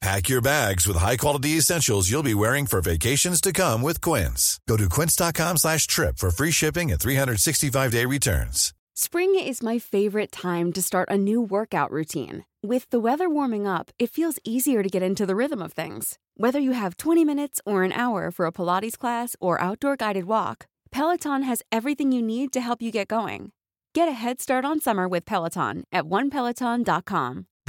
Pack your bags with high-quality essentials you'll be wearing for vacations to come with Quince. Go to quince.com slash trip for free shipping and 365-day returns. Spring is my favorite time to start a new workout routine. With the weather warming up, it feels easier to get into the rhythm of things. Whether you have 20 minutes or an hour for a Pilates class or outdoor guided walk, Peloton has everything you need to help you get going. Get a head start on summer with Peloton at onepeloton.com.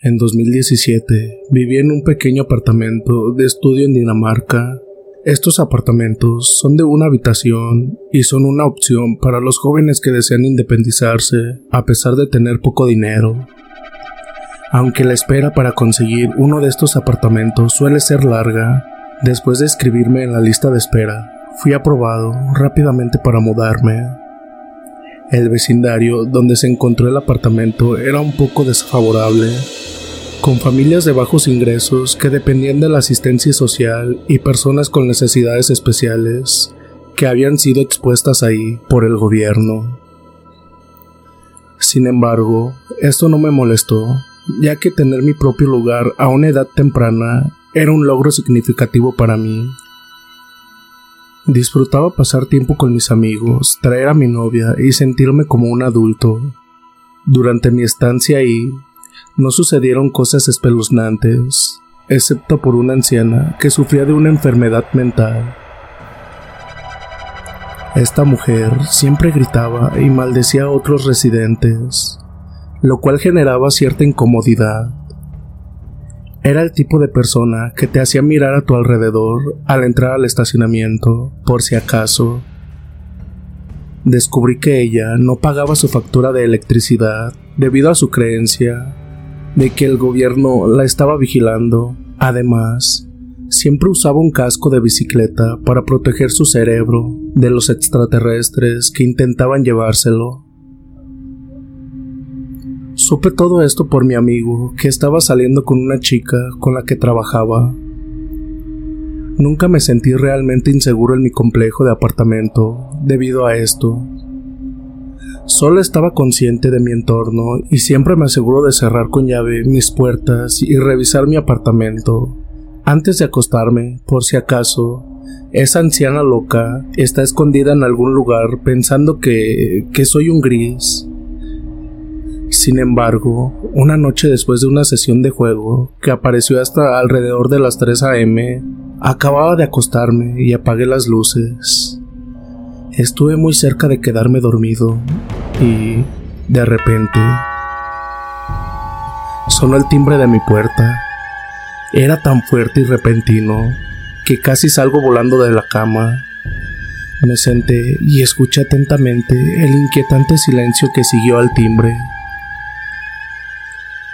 En 2017 viví en un pequeño apartamento de estudio en Dinamarca. Estos apartamentos son de una habitación y son una opción para los jóvenes que desean independizarse a pesar de tener poco dinero. Aunque la espera para conseguir uno de estos apartamentos suele ser larga, después de escribirme en la lista de espera, fui aprobado rápidamente para mudarme. El vecindario donde se encontró el apartamento era un poco desfavorable, con familias de bajos ingresos que dependían de la asistencia social y personas con necesidades especiales que habían sido expuestas ahí por el gobierno. Sin embargo, esto no me molestó, ya que tener mi propio lugar a una edad temprana era un logro significativo para mí. Disfrutaba pasar tiempo con mis amigos, traer a mi novia y sentirme como un adulto. Durante mi estancia ahí, no sucedieron cosas espeluznantes, excepto por una anciana que sufría de una enfermedad mental. Esta mujer siempre gritaba y maldecía a otros residentes, lo cual generaba cierta incomodidad. Era el tipo de persona que te hacía mirar a tu alrededor al entrar al estacionamiento, por si acaso. Descubrí que ella no pagaba su factura de electricidad debido a su creencia de que el gobierno la estaba vigilando. Además, siempre usaba un casco de bicicleta para proteger su cerebro de los extraterrestres que intentaban llevárselo. Supe todo esto por mi amigo, que estaba saliendo con una chica con la que trabajaba. Nunca me sentí realmente inseguro en mi complejo de apartamento debido a esto. Solo estaba consciente de mi entorno y siempre me aseguro de cerrar con llave mis puertas y revisar mi apartamento Antes de acostarme, por si acaso, esa anciana loca está escondida en algún lugar pensando que, que soy un gris. Sin embargo, una noche después de una sesión de juego, que apareció hasta alrededor de las 3 a.m., acababa de acostarme y apagué las luces. Estuve muy cerca de quedarme dormido y, de repente, sonó el timbre de mi puerta. Era tan fuerte y repentino que casi salgo volando de la cama. Me senté y escuché atentamente el inquietante silencio que siguió al timbre.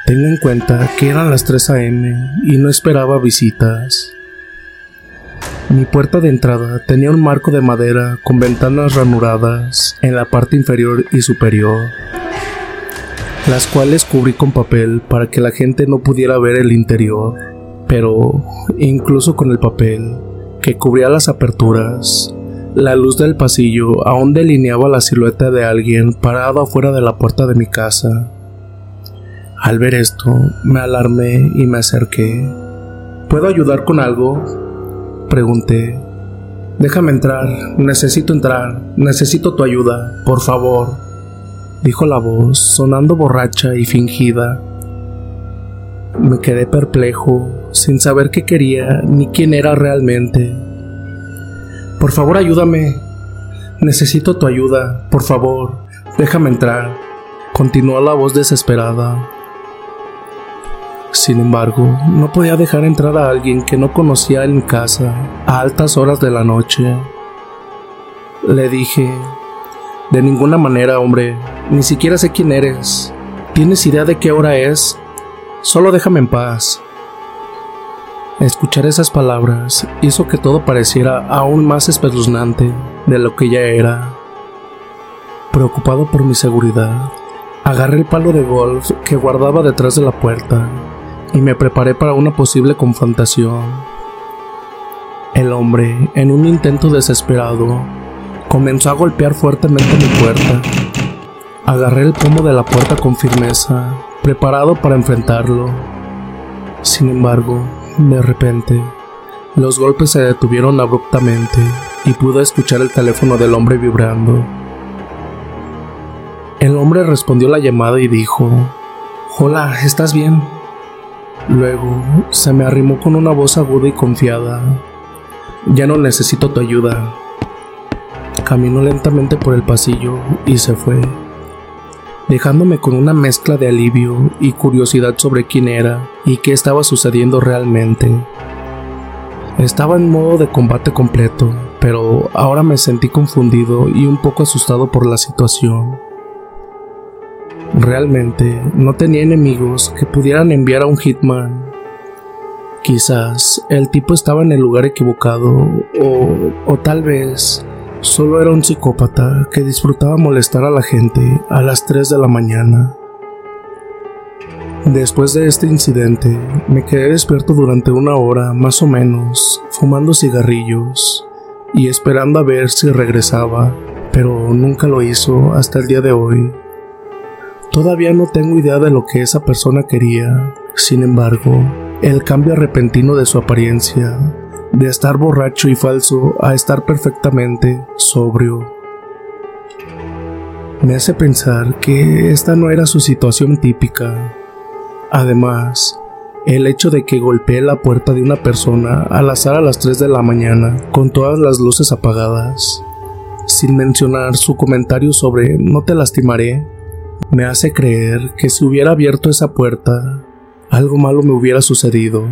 Tengo en cuenta que eran las 3 a.m. y no esperaba visitas. Mi puerta de entrada tenía un marco de madera con ventanas ranuradas en la parte inferior y superior, las cuales cubrí con papel para que la gente no pudiera ver el interior pero incluso con el papel que cubría las aperturas, la luz del pasillo aún delineaba la silueta de alguien parado afuera de la puerta de mi casa. Al ver esto, me alarmé y me acerqué. ¿Puedo ayudar con algo? Pregunté. Déjame entrar, necesito entrar, necesito tu ayuda, por favor, dijo la voz, sonando borracha y fingida. Me quedé perplejo, sin saber qué quería ni quién era realmente. Por favor, ayúdame. Necesito tu ayuda. Por favor, déjame entrar. Continuó la voz desesperada. Sin embargo, no podía dejar entrar a alguien que no conocía en casa a altas horas de la noche. Le dije, de ninguna manera, hombre, ni siquiera sé quién eres. ¿Tienes idea de qué hora es? Solo déjame en paz. Escuchar esas palabras hizo que todo pareciera aún más espeluznante de lo que ya era. Preocupado por mi seguridad, agarré el palo de golf que guardaba detrás de la puerta y me preparé para una posible confrontación. El hombre, en un intento desesperado, comenzó a golpear fuertemente mi puerta. Agarré el pomo de la puerta con firmeza preparado para enfrentarlo. Sin embargo, de repente, los golpes se detuvieron abruptamente y pude escuchar el teléfono del hombre vibrando. El hombre respondió la llamada y dijo, Hola, ¿estás bien? Luego se me arrimó con una voz aguda y confiada. Ya no necesito tu ayuda. Caminó lentamente por el pasillo y se fue dejándome con una mezcla de alivio y curiosidad sobre quién era y qué estaba sucediendo realmente. Estaba en modo de combate completo, pero ahora me sentí confundido y un poco asustado por la situación. Realmente no tenía enemigos que pudieran enviar a un hitman. Quizás el tipo estaba en el lugar equivocado o, o tal vez Solo era un psicópata que disfrutaba molestar a la gente a las 3 de la mañana. Después de este incidente, me quedé despierto durante una hora más o menos, fumando cigarrillos y esperando a ver si regresaba, pero nunca lo hizo hasta el día de hoy. Todavía no tengo idea de lo que esa persona quería, sin embargo, el cambio repentino de su apariencia de estar borracho y falso a estar perfectamente sobrio. Me hace pensar que esta no era su situación típica. Además, el hecho de que golpeé la puerta de una persona al azar a las 3 de la mañana con todas las luces apagadas, sin mencionar su comentario sobre no te lastimaré, me hace creer que si hubiera abierto esa puerta, algo malo me hubiera sucedido.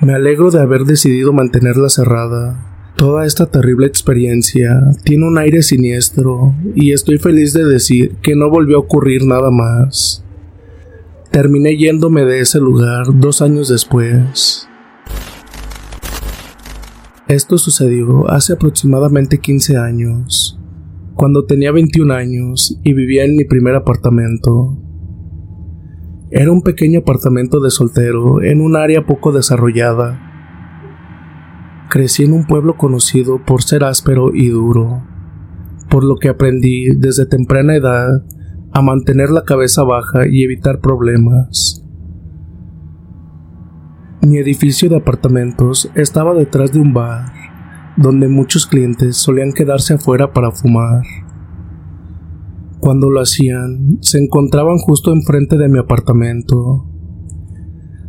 Me alegro de haber decidido mantenerla cerrada. Toda esta terrible experiencia tiene un aire siniestro y estoy feliz de decir que no volvió a ocurrir nada más. Terminé yéndome de ese lugar dos años después. Esto sucedió hace aproximadamente 15 años, cuando tenía 21 años y vivía en mi primer apartamento. Era un pequeño apartamento de soltero en un área poco desarrollada. Crecí en un pueblo conocido por ser áspero y duro, por lo que aprendí desde temprana edad a mantener la cabeza baja y evitar problemas. Mi edificio de apartamentos estaba detrás de un bar, donde muchos clientes solían quedarse afuera para fumar. Cuando lo hacían, se encontraban justo enfrente de mi apartamento.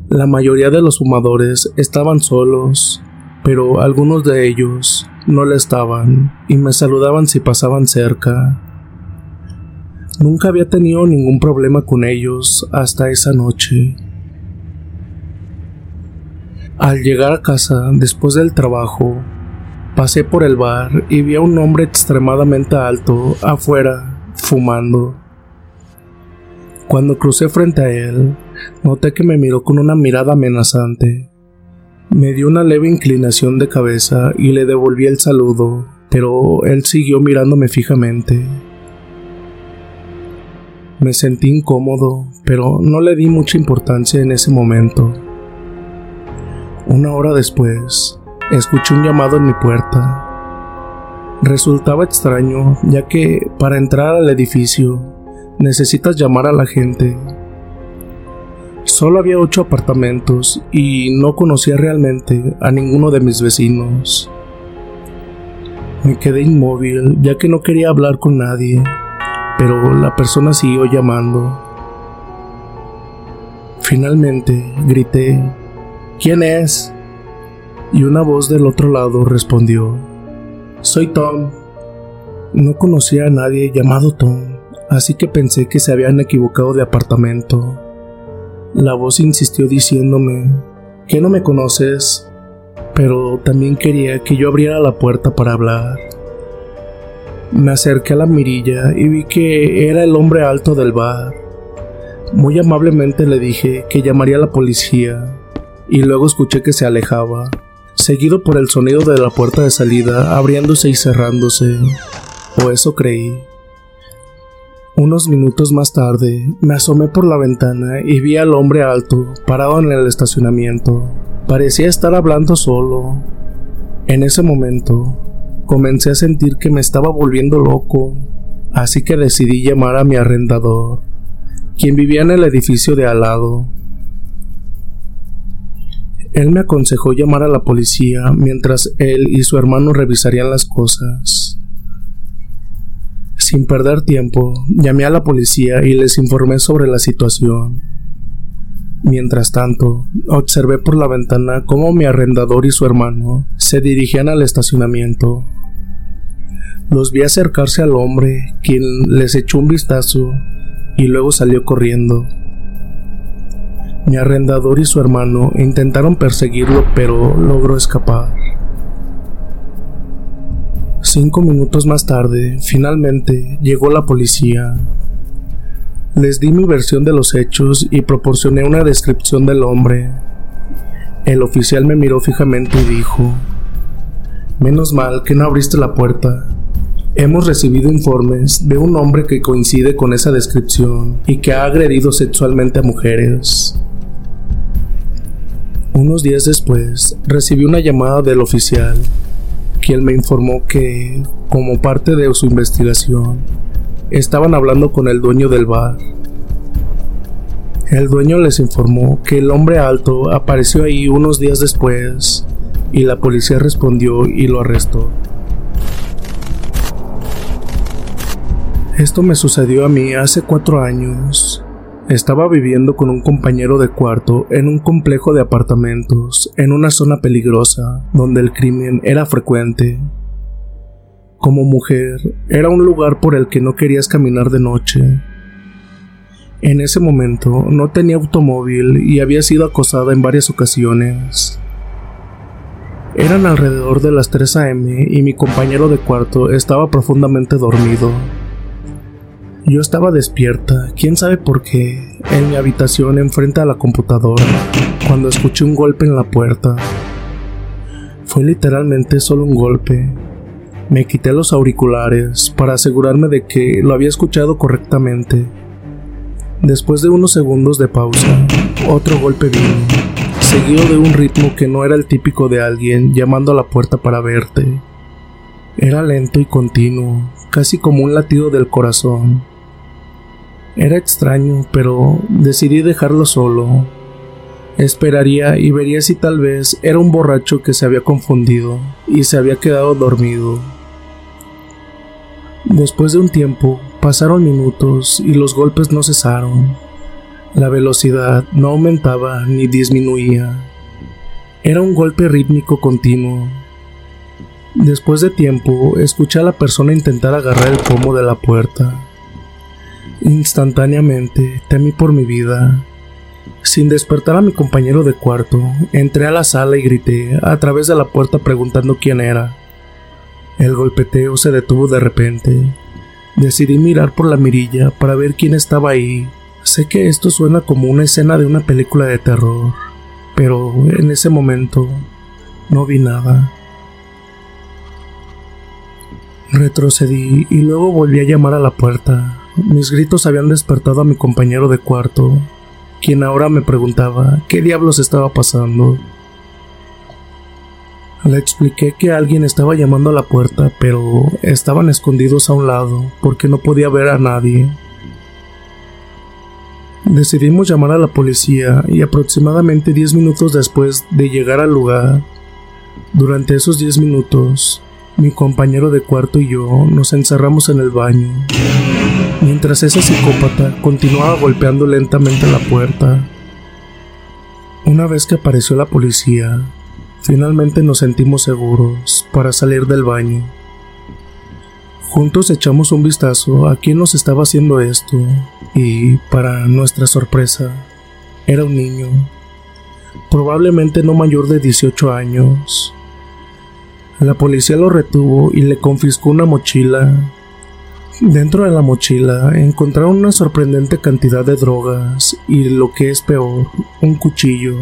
La mayoría de los fumadores estaban solos, pero algunos de ellos no le estaban y me saludaban si pasaban cerca. Nunca había tenido ningún problema con ellos hasta esa noche. Al llegar a casa después del trabajo, pasé por el bar y vi a un hombre extremadamente alto afuera, fumando. Cuando crucé frente a él, noté que me miró con una mirada amenazante. Me dio una leve inclinación de cabeza y le devolví el saludo, pero él siguió mirándome fijamente. Me sentí incómodo, pero no le di mucha importancia en ese momento. Una hora después, escuché un llamado en mi puerta. Resultaba extraño, ya que para entrar al edificio necesitas llamar a la gente. Solo había ocho apartamentos y no conocía realmente a ninguno de mis vecinos. Me quedé inmóvil ya que no quería hablar con nadie pero la persona siguió llamando. Finalmente grité, ¿quién es? Y una voz del otro lado respondió, soy Tom. No conocía a nadie llamado Tom, así que pensé que se habían equivocado de apartamento. La voz insistió diciéndome, ¿que no me conoces? Pero también quería que yo abriera la puerta para hablar. Me acerqué a la mirilla y vi que era el hombre alto del bar. Muy amablemente le dije que llamaría a la policía y luego escuché que se alejaba, seguido por el sonido de la puerta de salida abriéndose y cerrándose, o eso creí. Unos minutos más tarde me asomé por la ventana y vi al hombre alto parado en el estacionamiento. Parecía estar hablando solo. En ese momento Comencé a sentir que me estaba volviendo loco, así que decidí llamar a mi arrendador, quien vivía en el edificio de al lado. Él me aconsejó llamar a la policía mientras él y su hermano revisarían las cosas. Sin perder tiempo, llamé a la policía y les informé sobre la situación. Mientras tanto, observé por la ventana cómo mi arrendador y su hermano se dirigían al estacionamiento. Los vi acercarse al hombre, quien les echó un vistazo y luego salió corriendo. Mi arrendador y su hermano intentaron perseguirlo, pero logró escapar. Cinco minutos más tarde, finalmente llegó la policía les di mi versión de los hechos y proporcioné una descripción del hombre. El oficial me miró fijamente y dijo, Menos mal que no abriste la puerta. Hemos recibido informes de un hombre que coincide con esa descripción y que ha agredido sexualmente a mujeres. Unos días después, recibí una llamada del oficial, quien me informó que, como parte de su investigación, estaban hablando con el dueño del bar. El dueño les informó que el hombre alto apareció ahí unos días después y la policía respondió y lo arrestó. Esto me sucedió a mí hace cuatro años. Estaba viviendo con un compañero de cuarto en un complejo de apartamentos en una zona peligrosa donde el crimen era frecuente. Como mujer, era un lugar por el que no querías caminar de noche. En ese momento no tenía automóvil y había sido acosada en varias ocasiones. Eran alrededor de las 3 a.m. y mi compañero de cuarto estaba profundamente dormido. Yo estaba despierta, quién sabe por qué, en mi habitación enfrente a la computadora, cuando escuché un golpe en la puerta. Fue literalmente solo un golpe, me quité los auriculares para asegurarme de que lo había escuchado correctamente. Después de unos segundos de pausa, otro golpe vino, seguido de un ritmo que no era el típico de alguien llamando a la puerta para verte. Era lento y continuo, casi como un latido del corazón. Era extraño, pero decidí dejarlo solo. Esperaría y vería si tal vez era un borracho que se había confundido y se había quedado dormido. Después de un tiempo, pasaron minutos y los golpes no cesaron. La velocidad no aumentaba ni disminuía. Era un golpe rítmico continuo. Después de tiempo, escuché a la persona intentar agarrar el pomo de la puerta. Instantáneamente temí por mi vida. Sin despertar a mi compañero de cuarto, entré a la sala y grité a través de la puerta preguntando quién era. El golpeteo se detuvo de repente. Decidí mirar por la mirilla para ver quién estaba ahí. Sé que esto suena como una escena de una película de terror, pero en ese momento no vi nada. Retrocedí y luego volví a llamar a la puerta. Mis gritos habían despertado a mi compañero de cuarto, quien ahora me preguntaba qué diablos estaba pasando. Le expliqué que alguien estaba llamando a la puerta, pero estaban escondidos a un lado porque no podía ver a nadie. Decidimos llamar a la policía y aproximadamente 10 minutos después de llegar al lugar, durante esos 10 minutos, mi compañero de cuarto y yo nos encerramos en el baño, mientras esa psicópata continuaba golpeando lentamente la puerta. Una vez que apareció la policía, finalmente nos sentimos seguros para salir del baño. Juntos echamos un vistazo a quién nos estaba haciendo esto y, para nuestra sorpresa, era un niño, probablemente no mayor de 18 años. La policía lo retuvo y le confiscó una mochila. Dentro de la mochila encontraron una sorprendente cantidad de drogas y, lo que es peor, un cuchillo.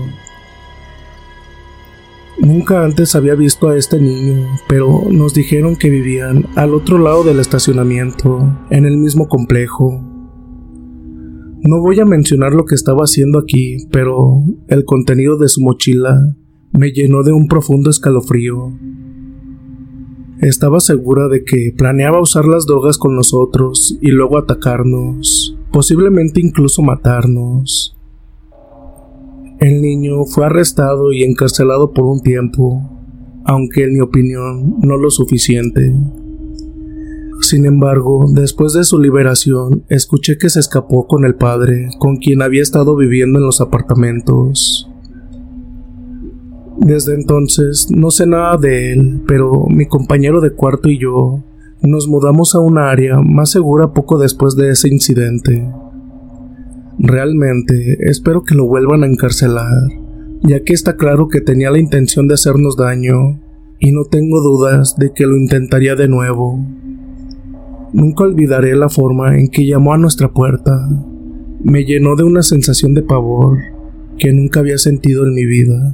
Nunca antes había visto a este niño, pero nos dijeron que vivían al otro lado del estacionamiento, en el mismo complejo. No voy a mencionar lo que estaba haciendo aquí, pero el contenido de su mochila me llenó de un profundo escalofrío. Estaba segura de que planeaba usar las drogas con nosotros y luego atacarnos, posiblemente incluso matarnos. El niño fue arrestado y encarcelado por un tiempo, aunque en mi opinión no lo suficiente. Sin embargo, después de su liberación, escuché que se escapó con el padre, con quien había estado viviendo en los apartamentos. Desde entonces no sé nada de él, pero mi compañero de cuarto y yo nos mudamos a un área más segura poco después de ese incidente. Realmente espero que lo vuelvan a encarcelar, ya que está claro que tenía la intención de hacernos daño, y no tengo dudas de que lo intentaría de nuevo. Nunca olvidaré la forma en que llamó a nuestra puerta. Me llenó de una sensación de pavor que nunca había sentido en mi vida.